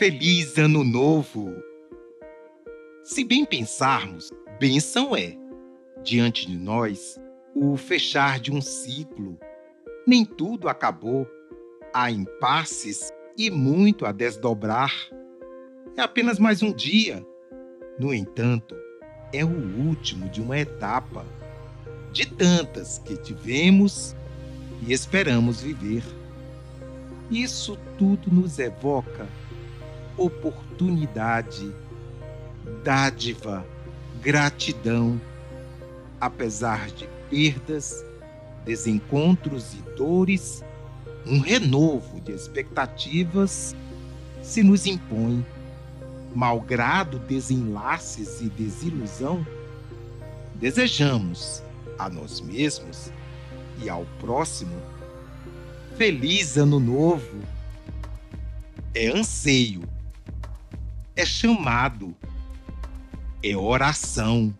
Feliz Ano Novo! Se bem pensarmos, bênção é, diante de nós, o fechar de um ciclo. Nem tudo acabou, há impasses e muito a desdobrar. É apenas mais um dia. No entanto, é o último de uma etapa, de tantas que tivemos e esperamos viver. Isso tudo nos evoca oportunidade, dádiva, gratidão, apesar de perdas, desencontros e dores, um renovo de expectativas se nos impõe. Malgrado desenlaces e desilusão, desejamos a nós mesmos e ao próximo feliz ano novo. É anseio, é chamado, é oração